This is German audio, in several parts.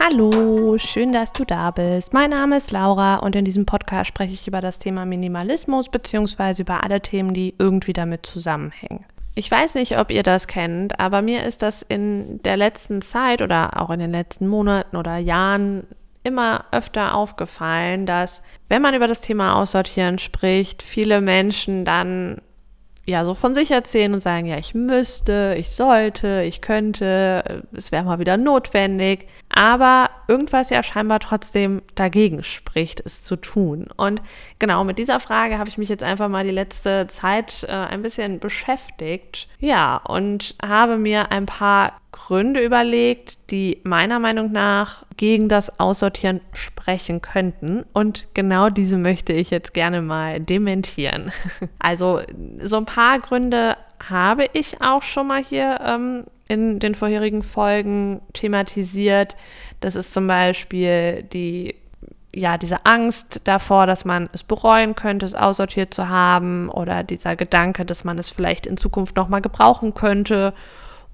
Hallo, schön, dass du da bist. Mein Name ist Laura und in diesem Podcast spreche ich über das Thema Minimalismus bzw. über alle Themen, die irgendwie damit zusammenhängen. Ich weiß nicht, ob ihr das kennt, aber mir ist das in der letzten Zeit oder auch in den letzten Monaten oder Jahren immer öfter aufgefallen, dass wenn man über das Thema Aussortieren spricht, viele Menschen dann ja so von sich erzählen und sagen, ja, ich müsste, ich sollte, ich könnte, es wäre mal wieder notwendig, aber irgendwas ja scheinbar trotzdem dagegen spricht, es zu tun. Und genau mit dieser Frage habe ich mich jetzt einfach mal die letzte Zeit äh, ein bisschen beschäftigt. Ja, und habe mir ein paar Gründe überlegt, die meiner Meinung nach gegen das Aussortieren sprechen könnten. Und genau diese möchte ich jetzt gerne mal dementieren. Also so ein paar Gründe habe ich auch schon mal hier ähm, in den vorherigen Folgen thematisiert. Das ist zum Beispiel die ja, diese Angst davor, dass man es bereuen könnte, es aussortiert zu haben oder dieser Gedanke, dass man es vielleicht in Zukunft nochmal gebrauchen könnte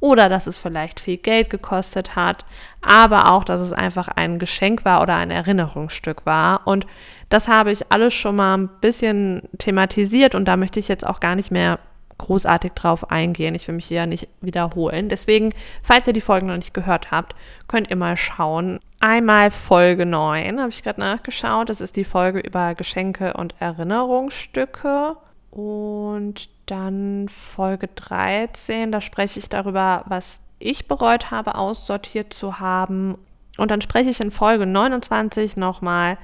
oder dass es vielleicht viel Geld gekostet hat, aber auch, dass es einfach ein Geschenk war oder ein Erinnerungsstück war. Und das habe ich alles schon mal ein bisschen thematisiert und da möchte ich jetzt auch gar nicht mehr großartig drauf eingehen. Ich will mich hier nicht wiederholen. Deswegen, falls ihr die Folgen noch nicht gehört habt, könnt ihr mal schauen. Einmal Folge 9, habe ich gerade nachgeschaut. Das ist die Folge über Geschenke und Erinnerungsstücke. Und dann Folge 13, da spreche ich darüber, was ich bereut habe, aussortiert zu haben. Und dann spreche ich in Folge 29 nochmal,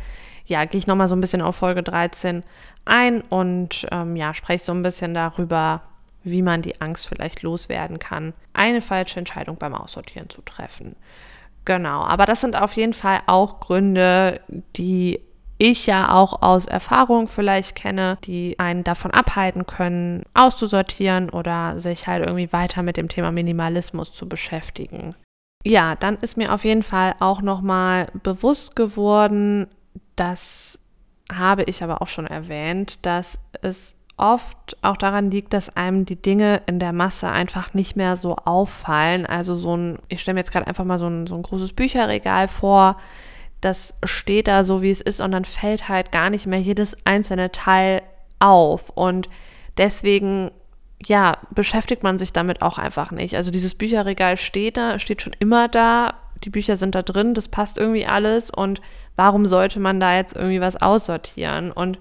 ja, gehe ich nochmal so ein bisschen auf Folge 13 ein und ähm, ja, spreche so ein bisschen darüber, wie man die Angst vielleicht loswerden kann, eine falsche Entscheidung beim Aussortieren zu treffen. Genau, aber das sind auf jeden Fall auch Gründe, die ich ja auch aus Erfahrung vielleicht kenne, die einen davon abhalten können, auszusortieren oder sich halt irgendwie weiter mit dem Thema Minimalismus zu beschäftigen. Ja, dann ist mir auf jeden Fall auch nochmal bewusst geworden, das habe ich aber auch schon erwähnt, dass es oft auch daran liegt, dass einem die Dinge in der Masse einfach nicht mehr so auffallen. Also so ein, ich stelle mir jetzt gerade einfach mal so ein, so ein großes Bücherregal vor, das steht da so, wie es ist und dann fällt halt gar nicht mehr jedes einzelne Teil auf. Und deswegen, ja, beschäftigt man sich damit auch einfach nicht. Also dieses Bücherregal steht da, steht schon immer da. Die Bücher sind da drin, das passt irgendwie alles. Und warum sollte man da jetzt irgendwie was aussortieren? Und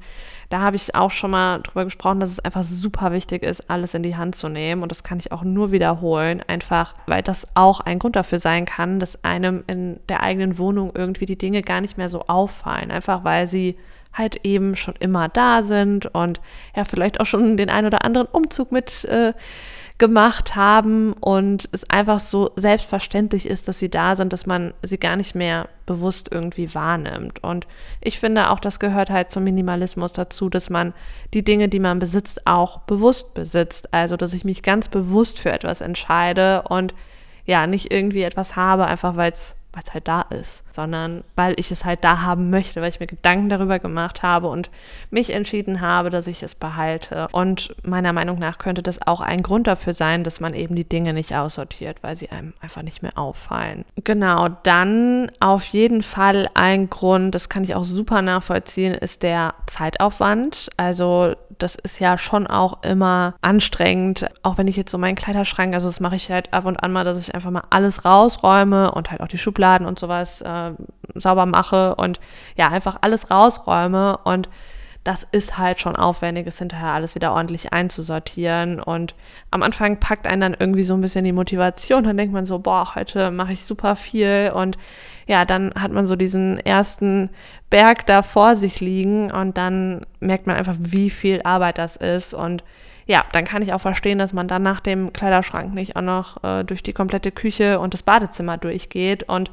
da habe ich auch schon mal drüber gesprochen, dass es einfach super wichtig ist, alles in die Hand zu nehmen. Und das kann ich auch nur wiederholen, einfach weil das auch ein Grund dafür sein kann, dass einem in der eigenen Wohnung irgendwie die Dinge gar nicht mehr so auffallen. Einfach weil sie halt eben schon immer da sind und ja, vielleicht auch schon den ein oder anderen Umzug mit äh, gemacht haben und es einfach so selbstverständlich ist, dass sie da sind, dass man sie gar nicht mehr bewusst irgendwie wahrnimmt. Und ich finde auch, das gehört halt zum Minimalismus dazu, dass man die Dinge, die man besitzt, auch bewusst besitzt. Also, dass ich mich ganz bewusst für etwas entscheide und ja, nicht irgendwie etwas habe, einfach weil es weil es halt da ist, sondern weil ich es halt da haben möchte, weil ich mir Gedanken darüber gemacht habe und mich entschieden habe, dass ich es behalte. Und meiner Meinung nach könnte das auch ein Grund dafür sein, dass man eben die Dinge nicht aussortiert, weil sie einem einfach nicht mehr auffallen. Genau, dann auf jeden Fall ein Grund, das kann ich auch super nachvollziehen, ist der Zeitaufwand. Also das ist ja schon auch immer anstrengend, auch wenn ich jetzt so meinen Kleiderschrank, also das mache ich halt ab und an mal, dass ich einfach mal alles rausräume und halt auch die Schubladen und sowas äh, sauber mache und ja, einfach alles rausräume und das ist halt schon aufwendig, es hinterher alles wieder ordentlich einzusortieren. Und am Anfang packt einen dann irgendwie so ein bisschen die Motivation. Dann denkt man so, boah, heute mache ich super viel. Und ja, dann hat man so diesen ersten Berg da vor sich liegen und dann merkt man einfach, wie viel Arbeit das ist. Und ja, dann kann ich auch verstehen, dass man dann nach dem Kleiderschrank nicht auch noch äh, durch die komplette Küche und das Badezimmer durchgeht. Und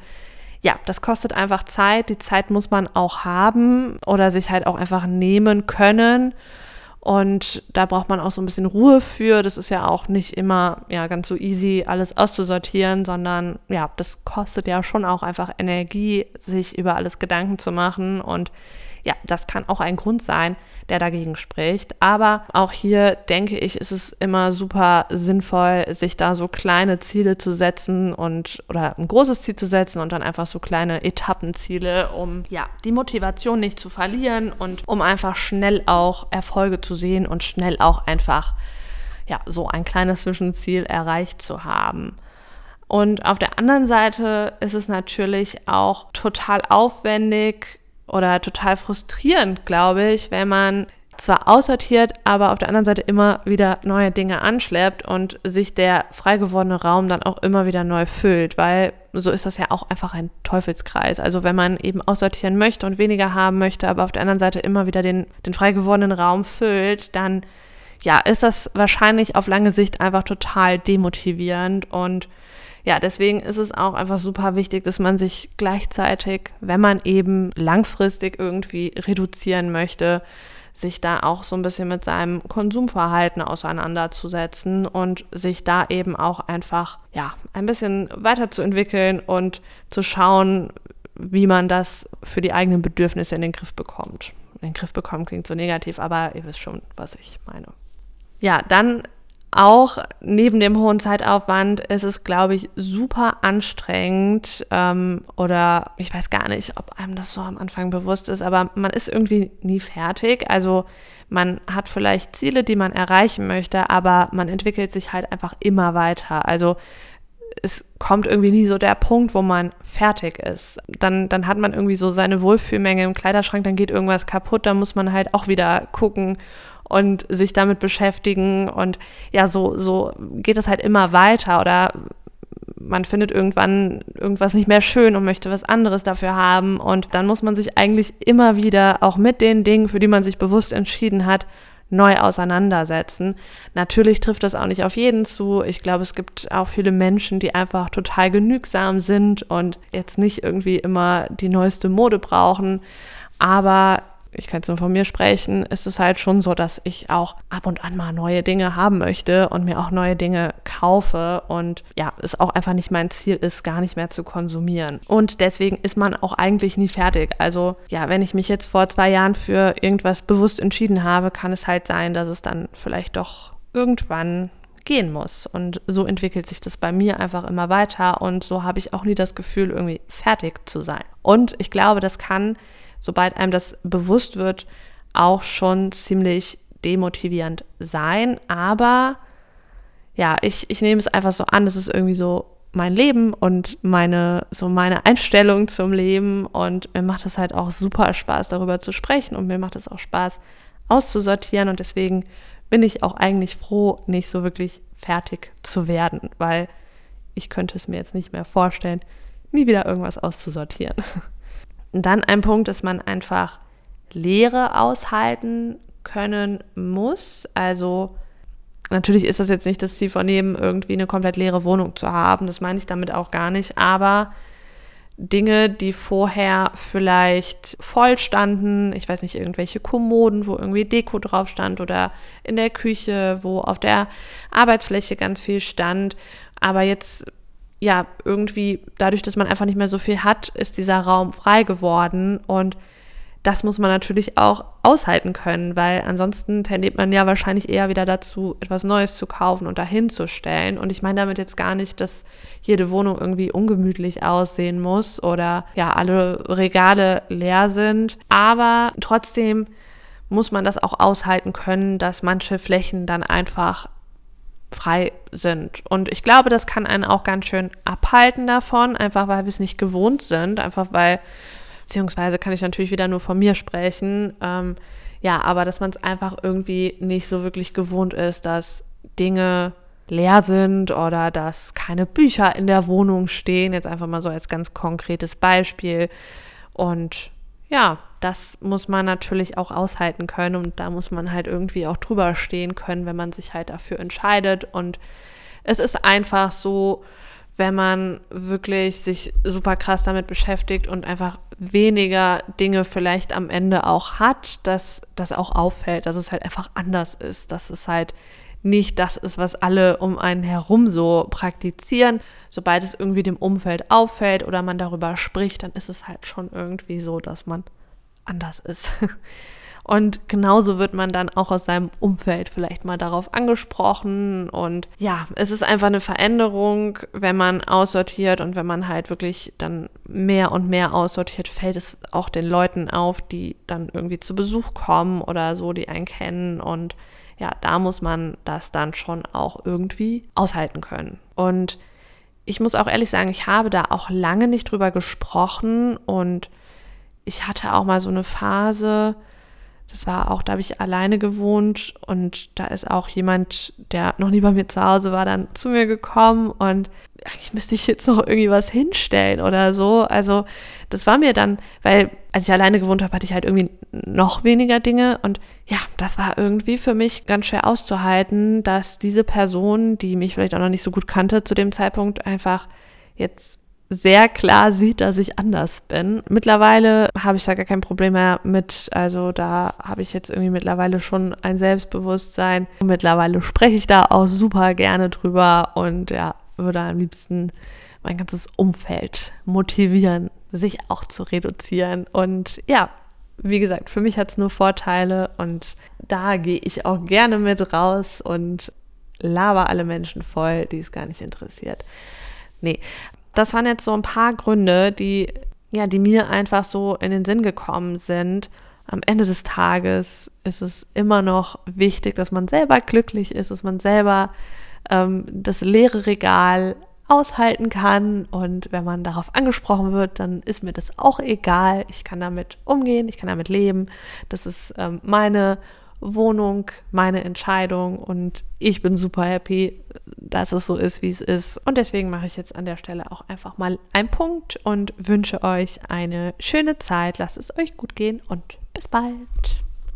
ja, das kostet einfach Zeit. Die Zeit muss man auch haben oder sich halt auch einfach nehmen können. Und da braucht man auch so ein bisschen Ruhe für. Das ist ja auch nicht immer ja, ganz so easy, alles auszusortieren, sondern ja, das kostet ja schon auch einfach Energie, sich über alles Gedanken zu machen. Und ja, das kann auch ein Grund sein, der dagegen spricht. Aber auch hier denke ich, ist es immer super sinnvoll, sich da so kleine Ziele zu setzen und oder ein großes Ziel zu setzen und dann einfach so kleine Etappenziele, um ja die Motivation nicht zu verlieren und um einfach schnell auch Erfolge zu sehen und schnell auch einfach ja so ein kleines Zwischenziel erreicht zu haben. Und auf der anderen Seite ist es natürlich auch total aufwendig oder total frustrierend, glaube ich, wenn man zwar aussortiert, aber auf der anderen Seite immer wieder neue Dinge anschleppt und sich der frei gewordene Raum dann auch immer wieder neu füllt, weil so ist das ja auch einfach ein Teufelskreis. Also wenn man eben aussortieren möchte und weniger haben möchte, aber auf der anderen Seite immer wieder den, den frei gewordenen Raum füllt, dann ja, ist das wahrscheinlich auf lange Sicht einfach total demotivierend und ja, deswegen ist es auch einfach super wichtig, dass man sich gleichzeitig, wenn man eben langfristig irgendwie reduzieren möchte, sich da auch so ein bisschen mit seinem Konsumverhalten auseinanderzusetzen und sich da eben auch einfach, ja, ein bisschen weiterzuentwickeln und zu schauen, wie man das für die eigenen Bedürfnisse in den Griff bekommt. In den Griff bekommen klingt so negativ, aber ihr wisst schon, was ich meine. Ja, dann auch neben dem hohen Zeitaufwand ist es, glaube ich, super anstrengend ähm, oder ich weiß gar nicht, ob einem das so am Anfang bewusst ist, aber man ist irgendwie nie fertig. Also man hat vielleicht Ziele, die man erreichen möchte, aber man entwickelt sich halt einfach immer weiter. Also es kommt irgendwie nie so der Punkt, wo man fertig ist. Dann, dann hat man irgendwie so seine Wohlfühlmenge im Kleiderschrank, dann geht irgendwas kaputt, dann muss man halt auch wieder gucken und sich damit beschäftigen und ja, so, so geht es halt immer weiter oder man findet irgendwann irgendwas nicht mehr schön und möchte was anderes dafür haben und dann muss man sich eigentlich immer wieder auch mit den Dingen, für die man sich bewusst entschieden hat, neu auseinandersetzen. Natürlich trifft das auch nicht auf jeden zu. Ich glaube, es gibt auch viele Menschen, die einfach total genügsam sind und jetzt nicht irgendwie immer die neueste Mode brauchen. Aber ich kann jetzt nur von mir sprechen, ist es halt schon so, dass ich auch ab und an mal neue Dinge haben möchte und mir auch neue Dinge kaufe und ja, es auch einfach nicht mein Ziel ist, gar nicht mehr zu konsumieren. Und deswegen ist man auch eigentlich nie fertig. Also ja, wenn ich mich jetzt vor zwei Jahren für irgendwas bewusst entschieden habe, kann es halt sein, dass es dann vielleicht doch irgendwann gehen muss. Und so entwickelt sich das bei mir einfach immer weiter und so habe ich auch nie das Gefühl, irgendwie fertig zu sein. Und ich glaube, das kann sobald einem das bewusst wird, auch schon ziemlich demotivierend sein. Aber ja, ich, ich nehme es einfach so an, das ist irgendwie so mein Leben und meine, so meine Einstellung zum Leben. Und mir macht es halt auch super Spaß, darüber zu sprechen. Und mir macht es auch Spaß, auszusortieren. Und deswegen bin ich auch eigentlich froh, nicht so wirklich fertig zu werden, weil ich könnte es mir jetzt nicht mehr vorstellen, nie wieder irgendwas auszusortieren. dann ein Punkt, dass man einfach Leere aushalten können muss. Also natürlich ist das jetzt nicht das Ziel von jedem, irgendwie eine komplett leere Wohnung zu haben. Das meine ich damit auch gar nicht. Aber Dinge, die vorher vielleicht voll standen, ich weiß nicht, irgendwelche Kommoden, wo irgendwie Deko drauf stand oder in der Küche, wo auf der Arbeitsfläche ganz viel stand, aber jetzt ja, irgendwie dadurch, dass man einfach nicht mehr so viel hat, ist dieser Raum frei geworden und das muss man natürlich auch aushalten können, weil ansonsten tendiert man ja wahrscheinlich eher wieder dazu, etwas Neues zu kaufen und dahin zu stellen. Und ich meine damit jetzt gar nicht, dass jede Wohnung irgendwie ungemütlich aussehen muss oder ja, alle Regale leer sind. Aber trotzdem muss man das auch aushalten können, dass manche Flächen dann einfach frei sind. Und ich glaube, das kann einen auch ganz schön abhalten davon, einfach weil wir es nicht gewohnt sind, einfach weil, beziehungsweise kann ich natürlich wieder nur von mir sprechen, ähm, ja, aber dass man es einfach irgendwie nicht so wirklich gewohnt ist, dass Dinge leer sind oder dass keine Bücher in der Wohnung stehen, jetzt einfach mal so als ganz konkretes Beispiel. Und ja, das muss man natürlich auch aushalten können und da muss man halt irgendwie auch drüber stehen können, wenn man sich halt dafür entscheidet. Und es ist einfach so, wenn man wirklich sich super krass damit beschäftigt und einfach weniger Dinge vielleicht am Ende auch hat, dass das auch auffällt, dass es halt einfach anders ist, dass es halt nicht das ist, was alle um einen herum so praktizieren. Sobald es irgendwie dem Umfeld auffällt oder man darüber spricht, dann ist es halt schon irgendwie so, dass man anders ist. Und genauso wird man dann auch aus seinem Umfeld vielleicht mal darauf angesprochen. Und ja, es ist einfach eine Veränderung, wenn man aussortiert und wenn man halt wirklich dann mehr und mehr aussortiert, fällt es auch den Leuten auf, die dann irgendwie zu Besuch kommen oder so, die einen kennen. Und ja, da muss man das dann schon auch irgendwie aushalten können. Und ich muss auch ehrlich sagen, ich habe da auch lange nicht drüber gesprochen und ich hatte auch mal so eine Phase, das war auch, da habe ich alleine gewohnt und da ist auch jemand, der noch nie bei mir zu Hause war, dann zu mir gekommen und eigentlich müsste ich jetzt noch irgendwie was hinstellen oder so. Also das war mir dann, weil als ich alleine gewohnt habe, hatte ich halt irgendwie noch weniger Dinge und ja, das war irgendwie für mich ganz schwer auszuhalten, dass diese Person, die mich vielleicht auch noch nicht so gut kannte zu dem Zeitpunkt, einfach jetzt sehr klar sieht, dass ich anders bin. Mittlerweile habe ich da gar kein Problem mehr mit. Also da habe ich jetzt irgendwie mittlerweile schon ein Selbstbewusstsein. Mittlerweile spreche ich da auch super gerne drüber und ja, würde am liebsten mein ganzes Umfeld motivieren, sich auch zu reduzieren. Und ja, wie gesagt, für mich hat es nur Vorteile und da gehe ich auch gerne mit raus und laber alle Menschen voll, die es gar nicht interessiert. Nee, das waren jetzt so ein paar Gründe, die, ja, die mir einfach so in den Sinn gekommen sind. Am Ende des Tages ist es immer noch wichtig, dass man selber glücklich ist, dass man selber ähm, das leere Regal aushalten kann. Und wenn man darauf angesprochen wird, dann ist mir das auch egal. Ich kann damit umgehen, ich kann damit leben. Das ist ähm, meine Wohnung, meine Entscheidung und ich bin super happy, dass es so ist, wie es ist. Und deswegen mache ich jetzt an der Stelle auch einfach mal einen Punkt und wünsche euch eine schöne Zeit. Lasst es euch gut gehen und bis bald.